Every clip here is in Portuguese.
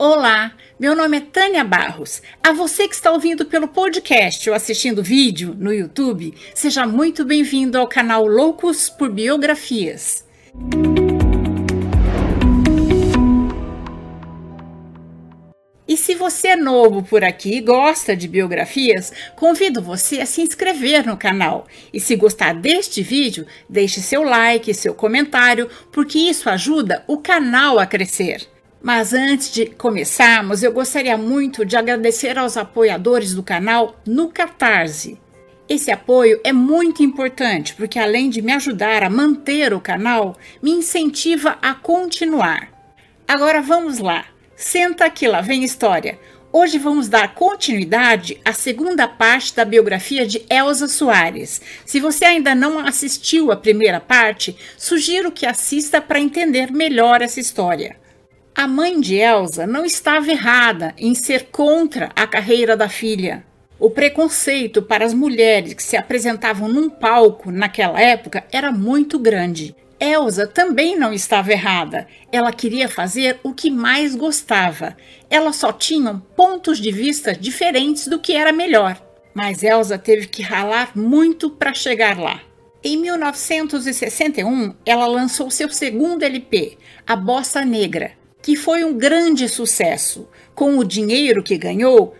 Olá, meu nome é Tânia Barros. A você que está ouvindo pelo podcast ou assistindo vídeo no YouTube, seja muito bem-vindo ao canal Loucos por Biografias. E se você é novo por aqui e gosta de biografias, convido você a se inscrever no canal. E se gostar deste vídeo, deixe seu like, seu comentário, porque isso ajuda o canal a crescer. Mas antes de começarmos, eu gostaria muito de agradecer aos apoiadores do canal no Catarse. Esse apoio é muito importante porque, além de me ajudar a manter o canal, me incentiva a continuar. Agora vamos lá, senta que lá vem história. Hoje vamos dar continuidade à segunda parte da biografia de Elza Soares. Se você ainda não assistiu a primeira parte, sugiro que assista para entender melhor essa história. A mãe de Elsa não estava errada em ser contra a carreira da filha. O preconceito para as mulheres que se apresentavam num palco naquela época era muito grande. Elsa também não estava errada. Ela queria fazer o que mais gostava. Elas só tinham pontos de vista diferentes do que era melhor. Mas Elsa teve que ralar muito para chegar lá. Em 1961, ela lançou seu segundo LP, A Bossa Negra, que foi um grande sucesso. Com o dinheiro que ganhou,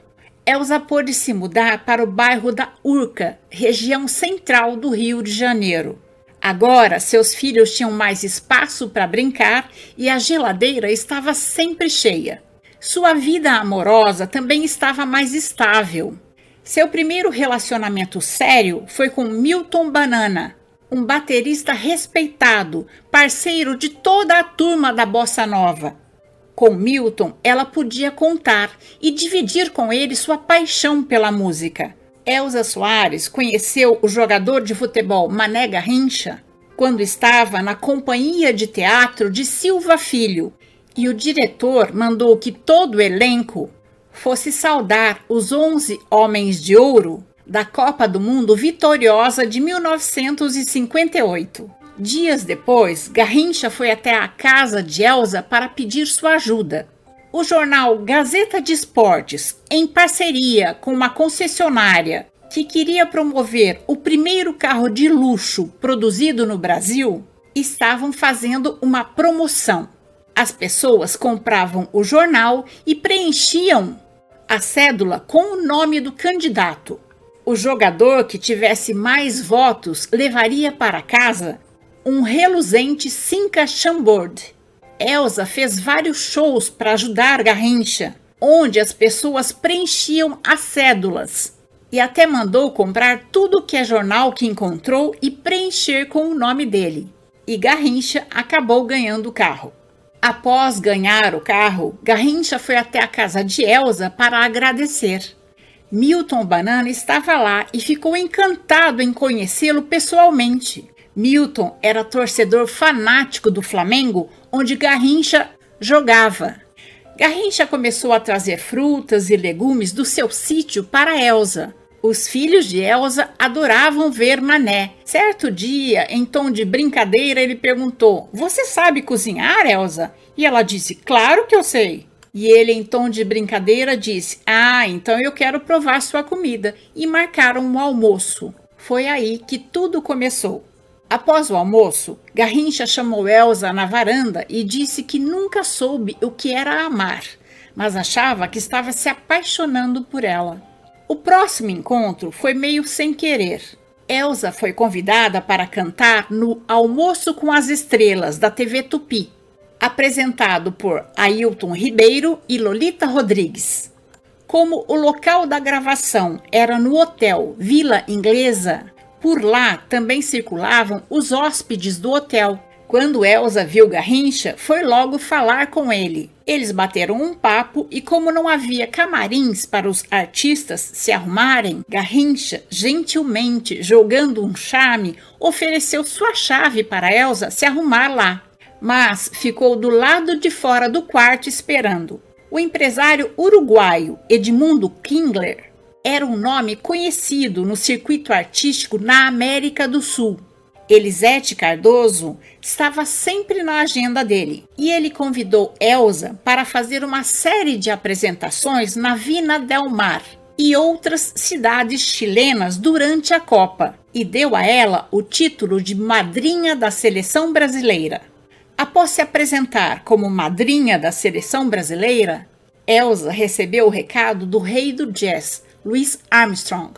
Elsa pôde se mudar para o bairro da Urca, região central do Rio de Janeiro. Agora, seus filhos tinham mais espaço para brincar e a geladeira estava sempre cheia. Sua vida amorosa também estava mais estável. Seu primeiro relacionamento sério foi com Milton Banana, um baterista respeitado, parceiro de toda a turma da bossa nova. Com Milton, ela podia contar e dividir com ele sua paixão pela música. Elza Soares conheceu o jogador de futebol Mané Garrincha quando estava na companhia de teatro de Silva Filho e o diretor mandou que todo o elenco fosse saudar os 11 homens de ouro da Copa do Mundo vitoriosa de 1958. Dias depois, Garrincha foi até a casa de Elsa para pedir sua ajuda. O jornal Gazeta de Esportes, em parceria com uma concessionária que queria promover o primeiro carro de luxo produzido no Brasil, estavam fazendo uma promoção. As pessoas compravam o jornal e preenchiam a cédula com o nome do candidato. O jogador que tivesse mais votos levaria para casa um reluzente Cinca Chambord. Elsa fez vários shows para ajudar Garrincha, onde as pessoas preenchiam as cédulas e até mandou comprar tudo que é jornal que encontrou e preencher com o nome dele. E Garrincha acabou ganhando o carro. Após ganhar o carro, Garrincha foi até a casa de Elsa para agradecer. Milton Banana estava lá e ficou encantado em conhecê-lo pessoalmente. Milton era torcedor fanático do Flamengo, onde Garrincha jogava. Garrincha começou a trazer frutas e legumes do seu sítio para Elsa. Os filhos de Elsa adoravam ver Mané. Certo dia, em tom de brincadeira, ele perguntou: Você sabe cozinhar, Elsa? E ela disse: Claro que eu sei. E ele, em tom de brincadeira, disse: Ah, então eu quero provar sua comida. E marcaram um almoço. Foi aí que tudo começou. Após o almoço, Garrincha chamou Elsa na varanda e disse que nunca soube o que era amar, mas achava que estava se apaixonando por ela. O próximo encontro foi meio sem querer. Elsa foi convidada para cantar no Almoço com as Estrelas da TV Tupi, apresentado por Ailton Ribeiro e Lolita Rodrigues. Como o local da gravação era no hotel Vila Inglesa, por lá também circulavam os hóspedes do hotel. Quando Elsa viu Garrincha, foi logo falar com ele. Eles bateram um papo e, como não havia camarins para os artistas se arrumarem, Garrincha, gentilmente jogando um charme, ofereceu sua chave para Elsa se arrumar lá. Mas ficou do lado de fora do quarto esperando. O empresário uruguaio Edmundo Kingler era um nome conhecido no circuito artístico na América do Sul. Elisete Cardoso estava sempre na agenda dele e ele convidou Elsa para fazer uma série de apresentações na Vina del Mar e outras cidades chilenas durante a Copa e deu a ela o título de madrinha da seleção brasileira. Após se apresentar como madrinha da seleção brasileira, Elsa recebeu o recado do rei do jazz, Louis Armstrong,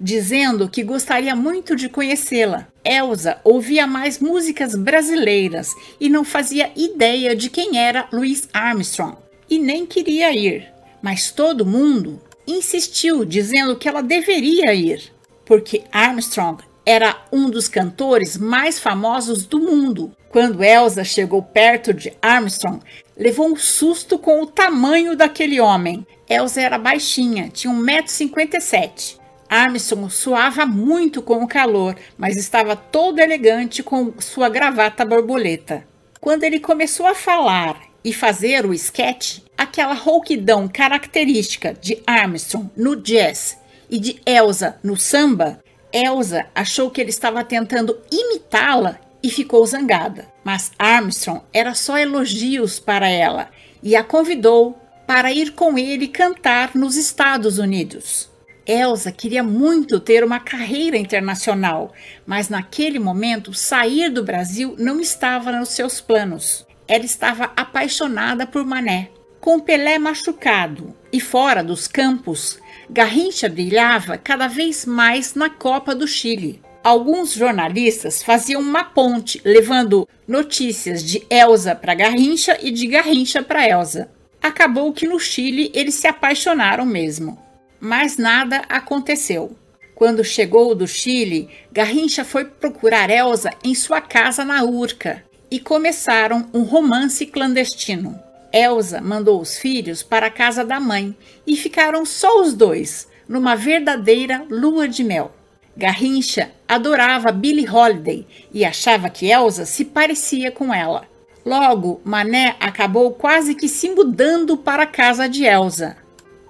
dizendo que gostaria muito de conhecê-la. Elsa ouvia mais músicas brasileiras e não fazia ideia de quem era Louis Armstrong e nem queria ir. Mas todo mundo insistiu, dizendo que ela deveria ir, porque Armstrong era um dos cantores mais famosos do mundo. Quando Elsa chegou perto de Armstrong, levou um susto com o tamanho daquele homem. Elsa era baixinha, tinha 1,57m. Armstrong suava muito com o calor, mas estava todo elegante com sua gravata borboleta. Quando ele começou a falar e fazer o sketch, aquela rouquidão característica de Armstrong no jazz e de Elsa no samba, Elsa achou que ele estava tentando imitá-la e ficou zangada. Mas Armstrong era só elogios para ela e a convidou para ir com ele cantar nos Estados Unidos. Elsa queria muito ter uma carreira internacional, mas naquele momento sair do Brasil não estava nos seus planos. Ela estava apaixonada por Mané. Com Pelé machucado e fora dos campos, Garrincha brilhava cada vez mais na Copa do Chile. Alguns jornalistas faziam uma ponte, levando notícias de Elsa para Garrincha e de Garrincha para Elsa. Acabou que no Chile eles se apaixonaram mesmo. Mas nada aconteceu. Quando chegou do Chile, Garrincha foi procurar Elsa em sua casa na Urca e começaram um romance clandestino. Elsa mandou os filhos para a casa da mãe e ficaram só os dois, numa verdadeira lua de mel. Garrincha adorava Billie Holiday e achava que Elsa se parecia com ela. Logo, Mané acabou quase que se mudando para a casa de Elsa.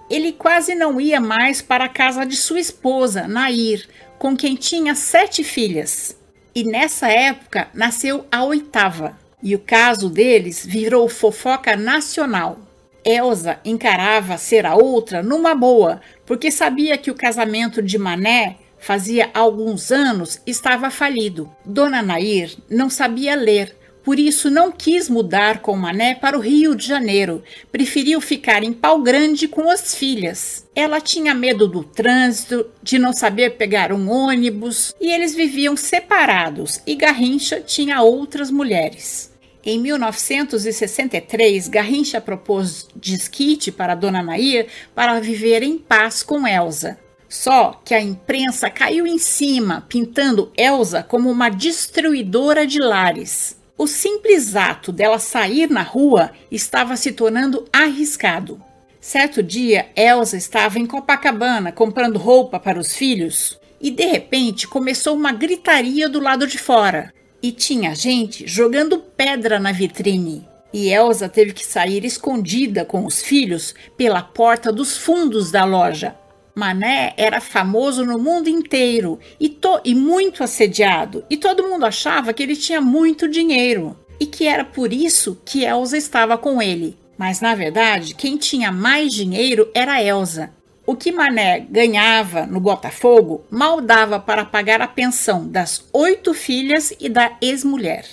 Ele quase não ia mais para a casa de sua esposa, Nair, com quem tinha sete filhas. E nessa época nasceu a oitava. E o caso deles virou fofoca nacional. Elsa encarava ser a outra numa boa, porque sabia que o casamento de Mané fazia alguns anos estava falido. Dona Nair não sabia ler, por isso não quis mudar com Mané para o Rio de Janeiro, preferiu ficar em Pau Grande com as filhas. Ela tinha medo do trânsito, de não saber pegar um ônibus, e eles viviam separados, e Garrincha tinha outras mulheres. Em 1963, Garrincha propôs desquite para Dona Nair para viver em paz com Elsa. Só que a imprensa caiu em cima, pintando Elsa como uma destruidora de lares. O simples ato dela sair na rua estava se tornando arriscado. Certo dia, Elsa estava em Copacabana comprando roupa para os filhos e de repente começou uma gritaria do lado de fora. E tinha gente jogando pedra na vitrine. E Elsa teve que sair escondida com os filhos pela porta dos fundos da loja. Mané era famoso no mundo inteiro e, to e muito assediado, e todo mundo achava que ele tinha muito dinheiro e que era por isso que Elsa estava com ele. Mas na verdade, quem tinha mais dinheiro era Elsa. O que Mané ganhava no Botafogo mal dava para pagar a pensão das oito filhas e da ex-mulher.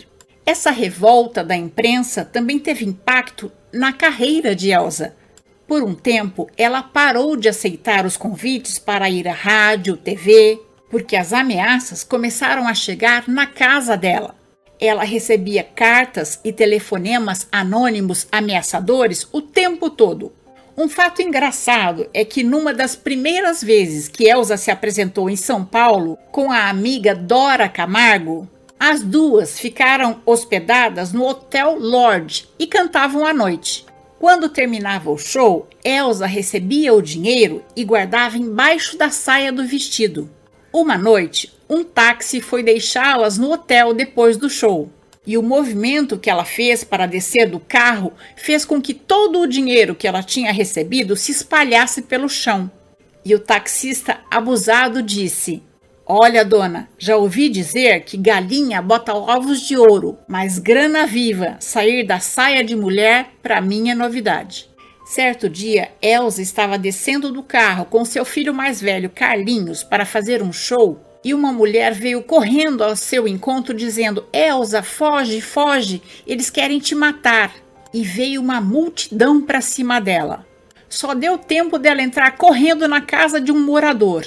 Essa revolta da imprensa também teve impacto na carreira de Elsa por um tempo, ela parou de aceitar os convites para ir à rádio, TV, porque as ameaças começaram a chegar na casa dela. Ela recebia cartas e telefonemas anônimos ameaçadores o tempo todo. Um fato engraçado é que numa das primeiras vezes que Elsa se apresentou em São Paulo com a amiga Dora Camargo, as duas ficaram hospedadas no Hotel Lodge e cantavam à noite. Quando terminava o show, Elsa recebia o dinheiro e guardava embaixo da saia do vestido. Uma noite, um táxi foi deixá-las no hotel depois do show. E o movimento que ela fez para descer do carro fez com que todo o dinheiro que ela tinha recebido se espalhasse pelo chão. E o taxista abusado disse: Olha, dona, já ouvi dizer que galinha bota ovos de ouro, mas grana viva, sair da saia de mulher, para mim é novidade. Certo dia, Elsa estava descendo do carro com seu filho mais velho, Carlinhos, para fazer um show e uma mulher veio correndo ao seu encontro dizendo: Elsa, foge, foge, eles querem te matar. E veio uma multidão para cima dela. Só deu tempo dela entrar correndo na casa de um morador.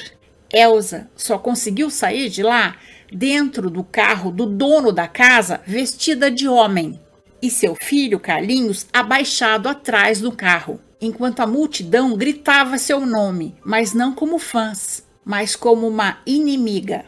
Elsa só conseguiu sair de lá dentro do carro do dono da casa, vestida de homem, e seu filho Carlinhos abaixado atrás do carro, enquanto a multidão gritava seu nome, mas não como fãs mas como uma inimiga.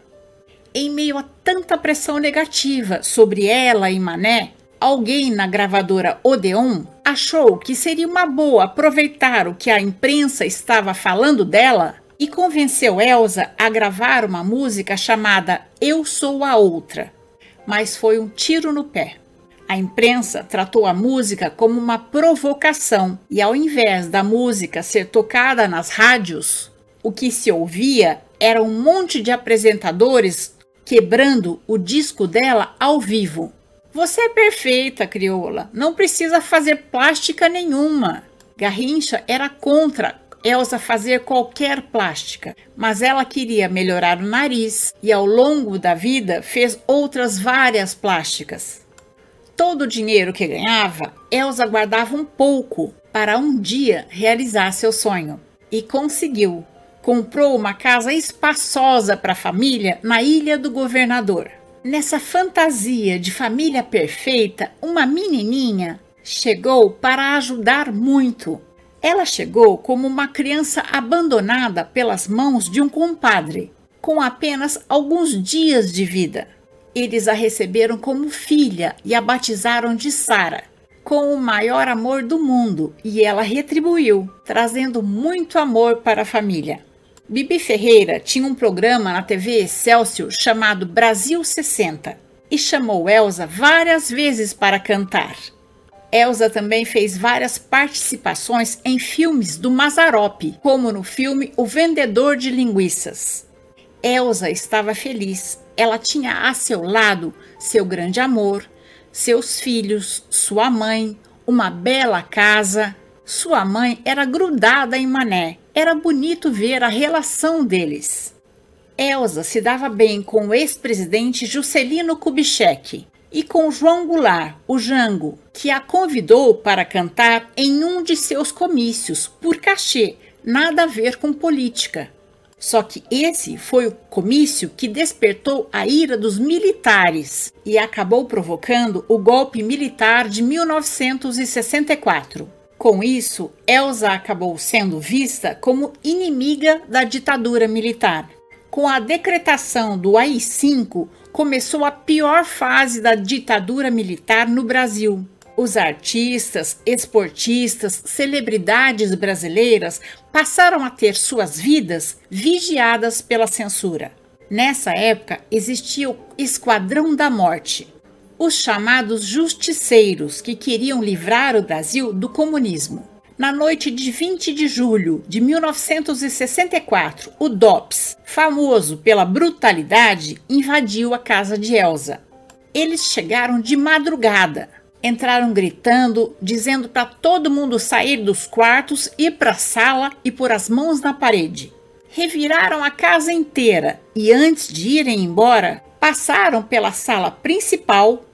Em meio a tanta pressão negativa sobre ela e Mané, alguém na gravadora Odeon achou que seria uma boa aproveitar o que a imprensa estava falando dela e convenceu Elsa a gravar uma música chamada Eu Sou a Outra. Mas foi um tiro no pé. A imprensa tratou a música como uma provocação e, ao invés da música ser tocada nas rádios, o que se ouvia era um monte de apresentadores quebrando o disco dela ao vivo. Você é perfeita, crioula. Não precisa fazer plástica nenhuma. Garrincha era contra Elsa fazer qualquer plástica, mas ela queria melhorar o nariz e ao longo da vida fez outras várias plásticas. Todo o dinheiro que ganhava, Elsa guardava um pouco para um dia realizar seu sonho e conseguiu comprou uma casa espaçosa para a família na Ilha do Governador. Nessa fantasia de família perfeita, uma menininha chegou para ajudar muito. Ela chegou como uma criança abandonada pelas mãos de um compadre, com apenas alguns dias de vida. Eles a receberam como filha e a batizaram de Sara, com o maior amor do mundo, e ela retribuiu, trazendo muito amor para a família. Bibi Ferreira tinha um programa na TV Excelsior chamado Brasil 60 e chamou Elsa várias vezes para cantar. Elsa também fez várias participações em filmes do Mazarop, como no filme O Vendedor de Linguiças. Elsa estava feliz. Ela tinha a seu lado seu grande amor, seus filhos, sua mãe, uma bela casa. Sua mãe era grudada em Mané era bonito ver a relação deles. Elsa se dava bem com o ex-presidente Juscelino Kubitschek e com João Goulart, o Jango, que a convidou para cantar em um de seus comícios por cachê, nada a ver com política. Só que esse foi o comício que despertou a ira dos militares e acabou provocando o golpe militar de 1964. Com isso, Elsa acabou sendo vista como inimiga da ditadura militar. Com a decretação do AI-5, começou a pior fase da ditadura militar no Brasil. Os artistas, esportistas, celebridades brasileiras passaram a ter suas vidas vigiadas pela censura. Nessa época existia o Esquadrão da Morte, os chamados justiceiros que queriam livrar o Brasil do comunismo. Na noite de 20 de julho de 1964, o DOPS, famoso pela brutalidade, invadiu a casa de Elsa. Eles chegaram de madrugada, entraram gritando, dizendo para todo mundo sair dos quartos, ir para a sala e pôr as mãos na parede. Reviraram a casa inteira e, antes de irem embora, passaram pela sala principal,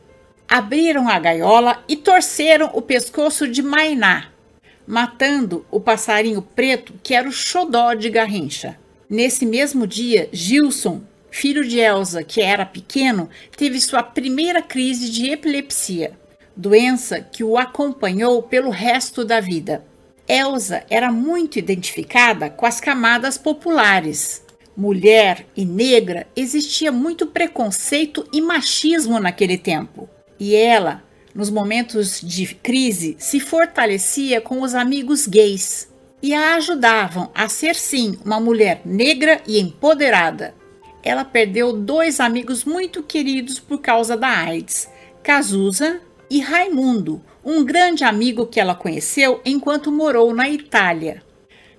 abriram a gaiola e torceram o pescoço de Mainá, matando o passarinho preto que era o xodó de Garrincha. Nesse mesmo dia, Gilson, filho de Elsa, que era pequeno, teve sua primeira crise de epilepsia, doença que o acompanhou pelo resto da vida. Elsa era muito identificada com as camadas populares. Mulher e negra existia muito preconceito e machismo naquele tempo. E ela, nos momentos de crise, se fortalecia com os amigos gays e a ajudavam a ser, sim, uma mulher negra e empoderada. Ela perdeu dois amigos muito queridos por causa da AIDS, Cazuza e Raimundo, um grande amigo que ela conheceu enquanto morou na Itália.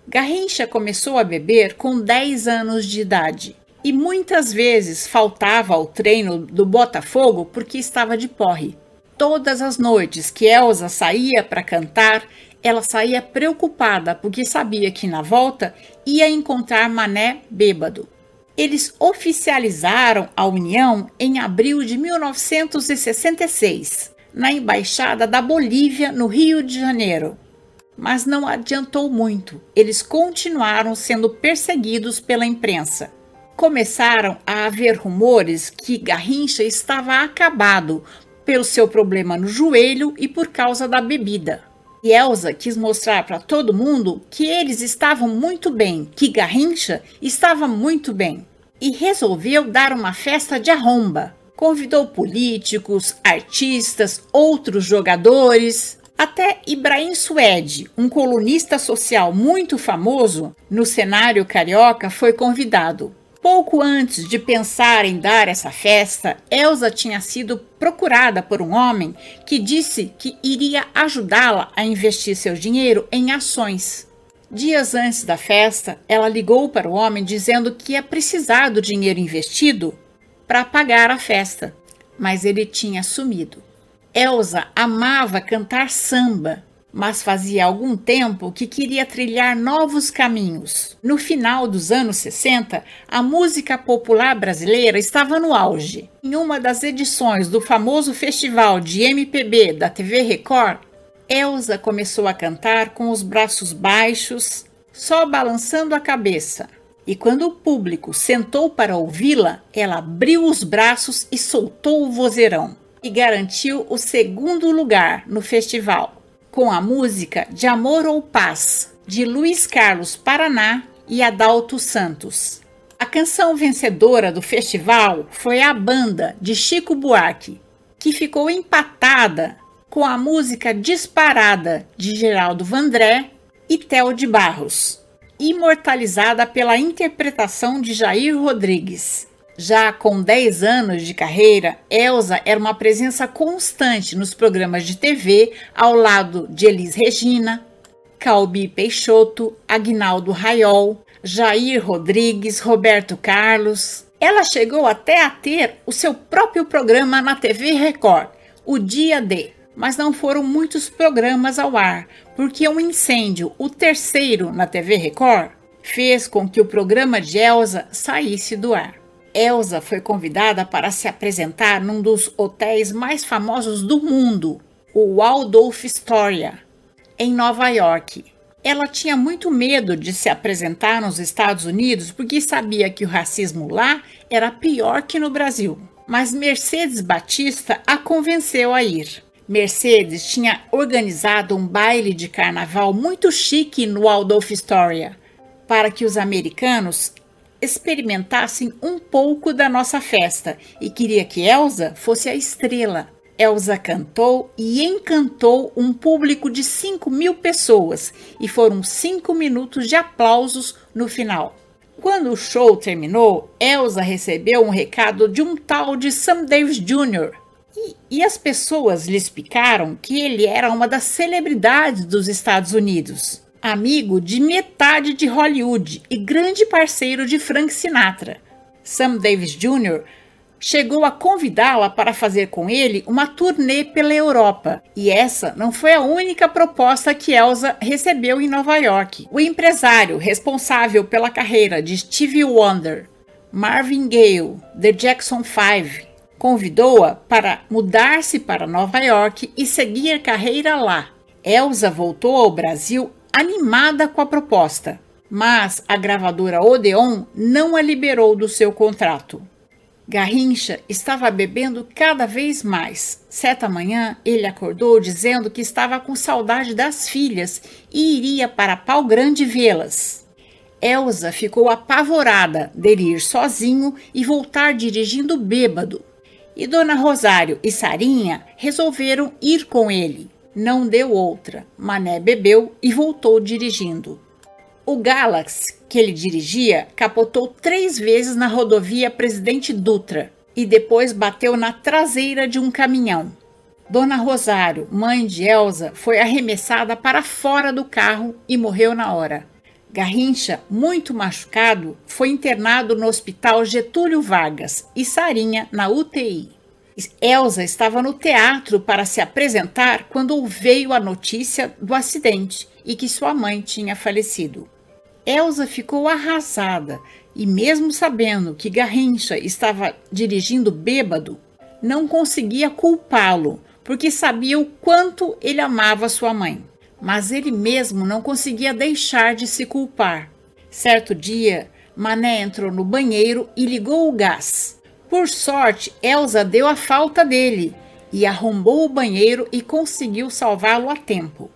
Garrincha começou a beber com 10 anos de idade e muitas vezes faltava ao treino do Botafogo porque estava de porre. Todas as noites que Elsa saía para cantar, ela saía preocupada porque sabia que na volta ia encontrar Mané bêbado. Eles oficializaram a união em abril de 1966, na embaixada da Bolívia, no Rio de Janeiro. Mas não adiantou muito, eles continuaram sendo perseguidos pela imprensa. Começaram a haver rumores que Garrincha estava acabado pelo seu problema no joelho e por causa da bebida. E Elsa quis mostrar para todo mundo que eles estavam muito bem, que Garrincha estava muito bem. E resolveu dar uma festa de arromba. Convidou políticos, artistas, outros jogadores, até Ibrahim Suede, um colunista social muito famoso no cenário carioca, foi convidado. Pouco antes de pensar em dar essa festa, Elsa tinha sido procurada por um homem que disse que iria ajudá-la a investir seu dinheiro em ações. Dias antes da festa, ela ligou para o homem dizendo que ia precisar do dinheiro investido para pagar a festa, mas ele tinha sumido. Elsa amava cantar samba mas fazia algum tempo que queria trilhar novos caminhos. No final dos anos 60, a música popular brasileira estava no auge. Em uma das edições do famoso festival de MPB da TV Record, Elsa começou a cantar com os braços baixos, só balançando a cabeça. E quando o público sentou para ouvi-la, ela abriu os braços e soltou o vozeirão, e garantiu o segundo lugar no festival com a música De Amor ou Paz, de Luiz Carlos Paraná e Adalto Santos. A canção vencedora do festival foi a banda de Chico Buarque, que ficou empatada com a música Disparada de Geraldo Vandré e Theo de Barros, imortalizada pela interpretação de Jair Rodrigues. Já com 10 anos de carreira, Elsa era uma presença constante nos programas de TV ao lado de Elis Regina, Calbi Peixoto, Agnaldo Raiol, Jair Rodrigues, Roberto Carlos. Ela chegou até a ter o seu próprio programa na TV Record, o Dia D, mas não foram muitos programas ao ar, porque um incêndio, o terceiro na TV Record, fez com que o programa de Elsa saísse do ar. Elsa foi convidada para se apresentar num dos hotéis mais famosos do mundo, o Waldorf Astoria, em Nova York. Ela tinha muito medo de se apresentar nos Estados Unidos porque sabia que o racismo lá era pior que no Brasil. Mas Mercedes Batista a convenceu a ir. Mercedes tinha organizado um baile de carnaval muito chique no Waldorf Astoria para que os americanos experimentassem um pouco da nossa festa e queria que Elsa fosse a estrela. Elsa cantou e encantou um público de 5 mil pessoas e foram cinco minutos de aplausos no final. Quando o show terminou, Elsa recebeu um recado de um tal de Sam Davis Jr. E, e as pessoas lhe explicaram que ele era uma das celebridades dos Estados Unidos amigo de metade de Hollywood e grande parceiro de Frank Sinatra. Sam Davis Jr. chegou a convidá-la para fazer com ele uma turnê pela Europa, e essa não foi a única proposta que Elsa recebeu em Nova York. O empresário responsável pela carreira de Stevie Wonder, Marvin Gaye, The Jackson Five, convidou-a para mudar-se para Nova York e seguir carreira lá. Elsa voltou ao Brasil animada com a proposta, mas a gravadora Odeon não a liberou do seu contrato. Garrincha estava bebendo cada vez mais. Certa manhã, ele acordou dizendo que estava com saudade das filhas e iria para Pau Grande vê-las. Elsa ficou apavorada dele ir sozinho e voltar dirigindo bêbado. E Dona Rosário e Sarinha resolveram ir com ele. Não deu outra. Mané bebeu e voltou dirigindo. O Galaxy, que ele dirigia, capotou três vezes na rodovia Presidente Dutra e depois bateu na traseira de um caminhão. Dona Rosário, mãe de Elsa, foi arremessada para fora do carro e morreu na hora. Garrincha, muito machucado, foi internado no Hospital Getúlio Vargas e Sarinha na UTI. Elsa estava no teatro para se apresentar quando veio a notícia do acidente e que sua mãe tinha falecido. Elsa ficou arrasada e, mesmo sabendo que Garrincha estava dirigindo bêbado, não conseguia culpá-lo, porque sabia o quanto ele amava sua mãe. Mas ele mesmo não conseguia deixar de se culpar. Certo dia, Mané entrou no banheiro e ligou o gás. Por sorte, Elsa deu a falta dele e arrombou o banheiro e conseguiu salvá-lo a tempo.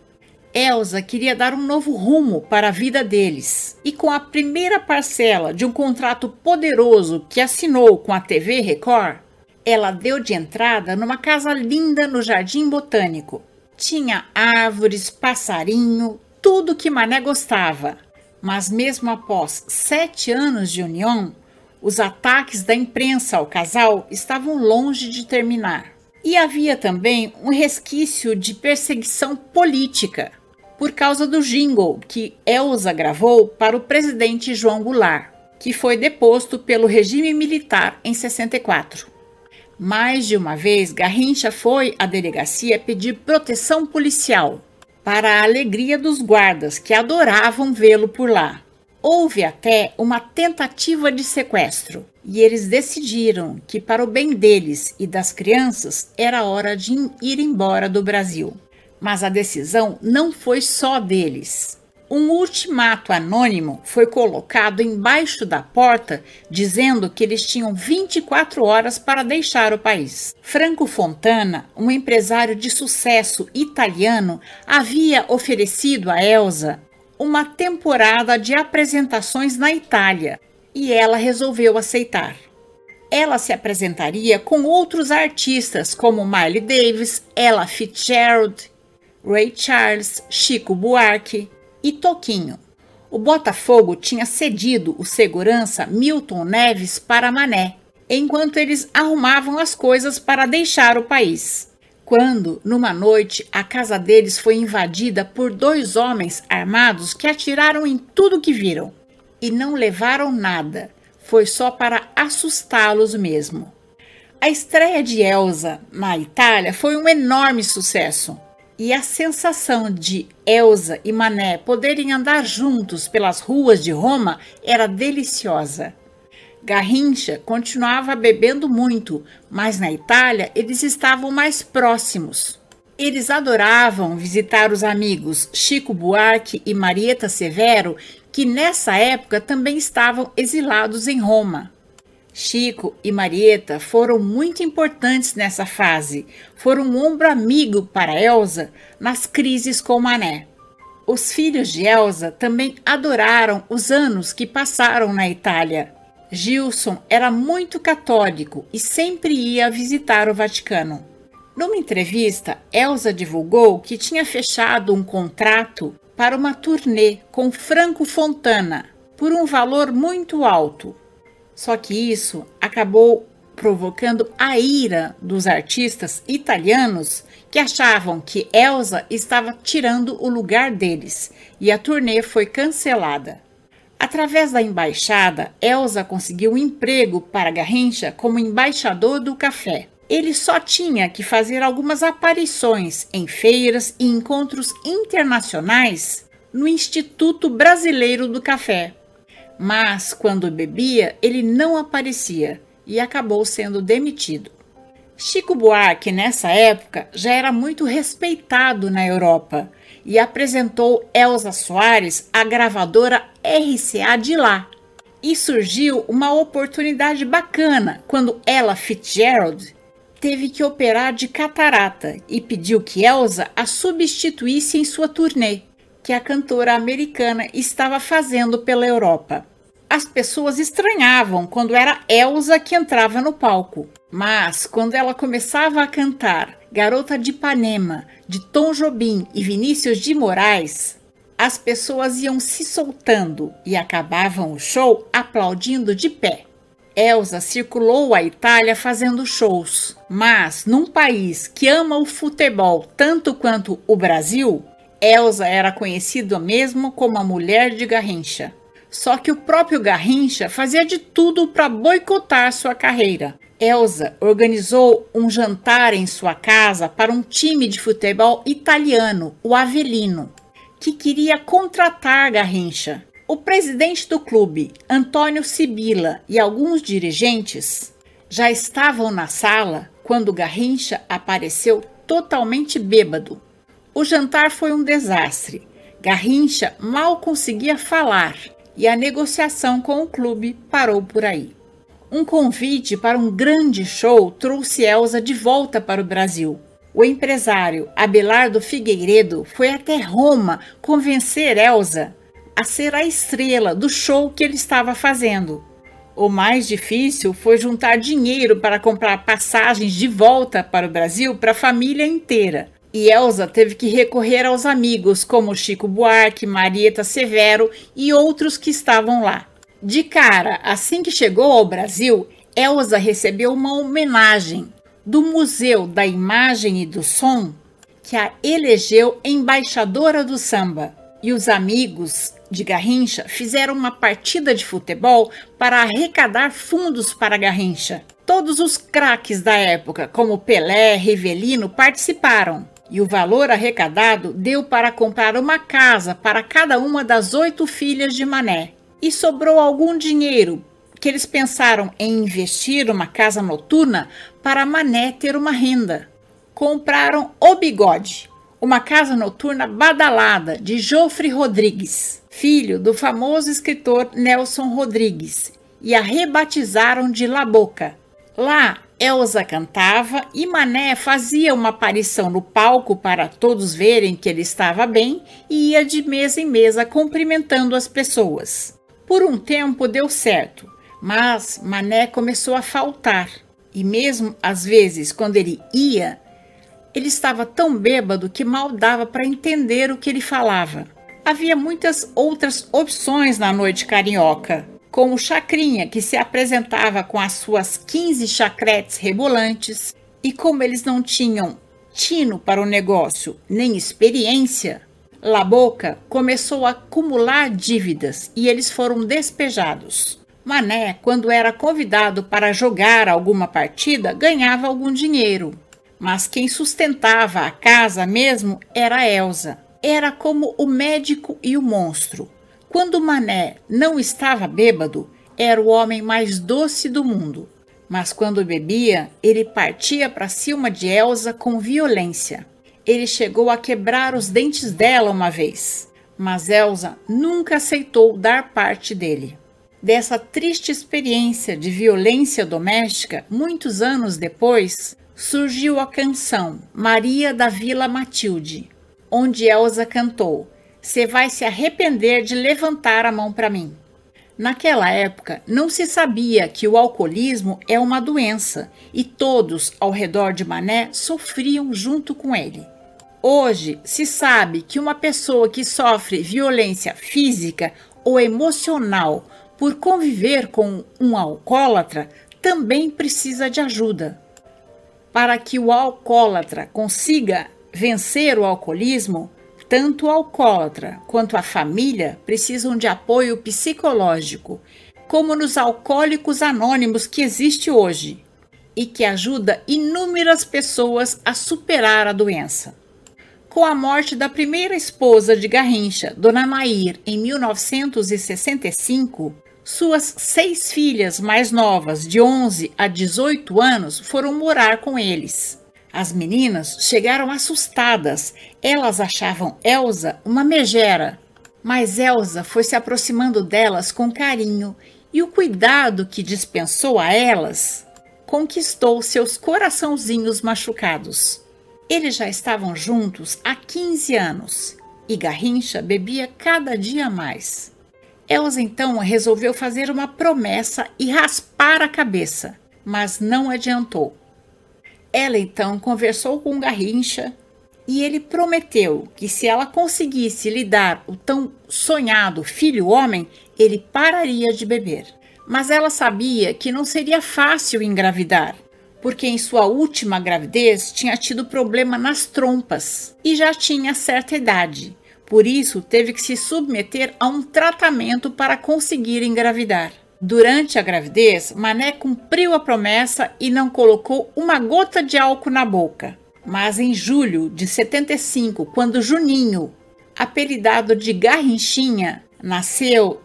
Elsa queria dar um novo rumo para a vida deles. E com a primeira parcela de um contrato poderoso que assinou com a TV Record, ela deu de entrada numa casa linda no Jardim Botânico. Tinha árvores, passarinho, tudo que Mané gostava. Mas mesmo após sete anos de união, os ataques da imprensa ao casal estavam longe de terminar. E havia também um resquício de perseguição política por causa do jingle que Elsa gravou para o presidente João Goulart, que foi deposto pelo regime militar em 64. Mais de uma vez, Garrincha foi à delegacia pedir proteção policial, para a alegria dos guardas que adoravam vê-lo por lá. Houve até uma tentativa de sequestro, e eles decidiram que, para o bem deles e das crianças, era hora de ir embora do Brasil. Mas a decisão não foi só deles. Um ultimato anônimo foi colocado embaixo da porta dizendo que eles tinham 24 horas para deixar o país. Franco Fontana, um empresário de sucesso italiano, havia oferecido a Elsa uma temporada de apresentações na Itália e ela resolveu aceitar. Ela se apresentaria com outros artistas como Miley Davis, Ella Fitzgerald Ray Charles, Chico Buarque e Toquinho. O Botafogo tinha cedido o segurança Milton Neves para Mané, enquanto eles arrumavam as coisas para deixar o país. Quando, numa noite, a casa deles foi invadida por dois homens armados que atiraram em tudo que viram e não levaram nada, foi só para assustá-los mesmo. A estreia de Elsa na Itália foi um enorme sucesso e a sensação de Elsa e Mané poderem andar juntos pelas ruas de Roma era deliciosa. Garrincha continuava bebendo muito, mas na Itália eles estavam mais próximos. Eles adoravam visitar os amigos Chico Buarque e Marieta Severo, que nessa época também estavam exilados em Roma. Chico e Marieta foram muito importantes nessa fase. Foram um ombro amigo para Elsa nas crises com Mané. Os filhos de Elsa também adoraram os anos que passaram na Itália. Gilson era muito católico e sempre ia visitar o Vaticano. Numa entrevista, Elsa divulgou que tinha fechado um contrato para uma turnê com Franco Fontana por um valor muito alto. Só que isso acabou provocando a ira dos artistas italianos que achavam que Elsa estava tirando o lugar deles e a turnê foi cancelada. Através da embaixada, Elsa conseguiu um emprego para Garrincha como embaixador do café. Ele só tinha que fazer algumas aparições em feiras e encontros internacionais no Instituto Brasileiro do Café, mas quando bebia, ele não aparecia e acabou sendo demitido. Chico Buarque, nessa época, já era muito respeitado na Europa e apresentou Elza Soares à gravadora RCA de lá. E surgiu uma oportunidade bacana quando ela, Fitzgerald, teve que operar de catarata e pediu que Elsa a substituísse em sua turnê que a cantora americana estava fazendo pela Europa. As pessoas estranhavam quando era Elsa que entrava no palco, mas quando ela começava a cantar Garota de Ipanema, de Tom Jobim e Vinícius de Moraes, as pessoas iam se soltando e acabavam o show aplaudindo de pé. Elsa circulou a Itália fazendo shows, mas num país que ama o futebol tanto quanto o Brasil, Elsa era conhecida mesmo como a mulher de Garrincha. Só que o próprio Garrincha fazia de tudo para boicotar sua carreira. Elsa organizou um jantar em sua casa para um time de futebol italiano, o Avelino, que queria contratar Garrincha. O presidente do clube, Antônio Sibila, e alguns dirigentes já estavam na sala quando Garrincha apareceu totalmente bêbado. O jantar foi um desastre. Garrincha mal conseguia falar e a negociação com o clube parou por aí. Um convite para um grande show trouxe Elsa de volta para o Brasil. O empresário Abelardo Figueiredo foi até Roma convencer Elsa a ser a estrela do show que ele estava fazendo. O mais difícil foi juntar dinheiro para comprar passagens de volta para o Brasil para a família inteira. E Elsa teve que recorrer aos amigos como Chico Buarque, Marieta Severo e outros que estavam lá. De cara, assim que chegou ao Brasil, Elsa recebeu uma homenagem do Museu da Imagem e do Som, que a elegeu embaixadora do samba. E os amigos de Garrincha fizeram uma partida de futebol para arrecadar fundos para Garrincha. Todos os craques da época, como Pelé, Rivelino, participaram. E o valor arrecadado deu para comprar uma casa para cada uma das oito filhas de Mané. E sobrou algum dinheiro que eles pensaram em investir uma casa noturna para Mané ter uma renda. Compraram o bigode, uma casa noturna badalada de Jofre Rodrigues, filho do famoso escritor Nelson Rodrigues, e a rebatizaram de La Boca. Lá, Elsa cantava e Mané fazia uma aparição no palco para todos verem que ele estava bem e ia de mesa em mesa cumprimentando as pessoas. Por um tempo deu certo, mas Mané começou a faltar e mesmo às vezes quando ele ia, ele estava tão bêbado que mal dava para entender o que ele falava. Havia muitas outras opções na noite carioca, como Chacrinha, que se apresentava com as suas 15 chacretes rebolantes, e como eles não tinham tino para o negócio nem experiência, Laboca começou a acumular dívidas e eles foram despejados. Mané, quando era convidado para jogar alguma partida, ganhava algum dinheiro. Mas quem sustentava a casa mesmo era Elsa. Era como o médico e o monstro. Quando Mané não estava bêbado, era o homem mais doce do mundo. Mas quando bebia, ele partia para cima de Elsa com violência. Ele chegou a quebrar os dentes dela uma vez, mas Elsa nunca aceitou dar parte dele. Dessa triste experiência de violência doméstica, muitos anos depois, surgiu a canção Maria da Vila Matilde, onde Elsa cantou: Você vai se arrepender de levantar a mão para mim. Naquela época, não se sabia que o alcoolismo é uma doença e todos ao redor de Mané sofriam junto com ele. Hoje se sabe que uma pessoa que sofre violência física ou emocional por conviver com um alcoólatra também precisa de ajuda para que o alcoólatra consiga vencer o alcoolismo, tanto o alcoólatra quanto a família precisam de apoio psicológico, como nos alcoólicos anônimos que existe hoje e que ajuda inúmeras pessoas a superar a doença. Com a morte da primeira esposa de Garrincha, Dona Nair, em 1965, suas seis filhas mais novas, de 11 a 18 anos, foram morar com eles. As meninas chegaram assustadas. Elas achavam Elsa uma megera. Mas Elsa foi se aproximando delas com carinho e o cuidado que dispensou a elas conquistou seus coraçãozinhos machucados. Eles já estavam juntos há 15 anos e Garrincha bebia cada dia mais. Elsa então resolveu fazer uma promessa e raspar a cabeça, mas não adiantou. Ela então conversou com Garrincha e ele prometeu que se ela conseguisse lhe dar o tão sonhado filho homem, ele pararia de beber. Mas ela sabia que não seria fácil engravidar, porque em sua última gravidez tinha tido problema nas trompas e já tinha certa idade. Por isso, teve que se submeter a um tratamento para conseguir engravidar. Durante a gravidez, Mané cumpriu a promessa e não colocou uma gota de álcool na boca. Mas em julho de 75, quando Juninho, apelidado de Garrinchinha, nasceu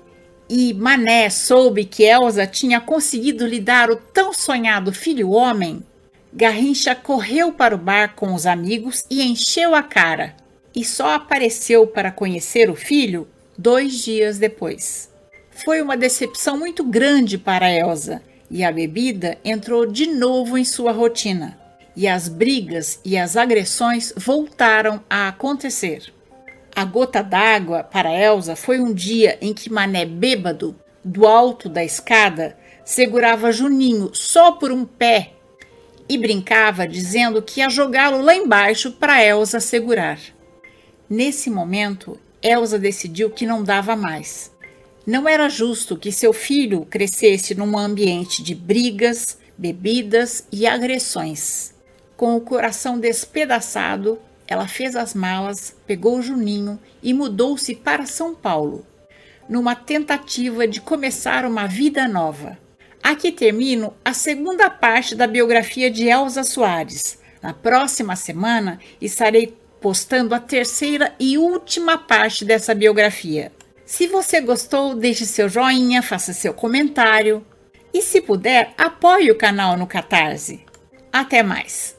e Mané soube que Elsa tinha conseguido lhe dar o tão sonhado filho homem, Garrincha correu para o bar com os amigos e encheu a cara, e só apareceu para conhecer o filho dois dias depois. Foi uma decepção muito grande para Elsa e a bebida entrou de novo em sua rotina. E as brigas e as agressões voltaram a acontecer. A gota d'água para Elsa foi um dia em que Mané bêbado, do alto da escada, segurava Juninho só por um pé e brincava dizendo que ia jogá-lo lá embaixo para Elsa segurar. Nesse momento, Elsa decidiu que não dava mais não era justo que seu filho crescesse num ambiente de brigas, bebidas e agressões. Com o coração despedaçado, ela fez as malas, pegou Juninho e mudou-se para São Paulo, numa tentativa de começar uma vida nova. Aqui termino a segunda parte da biografia de Elza Soares. Na próxima semana estarei postando a terceira e última parte dessa biografia. Se você gostou, deixe seu joinha, faça seu comentário e, se puder, apoie o canal no Catarse. Até mais!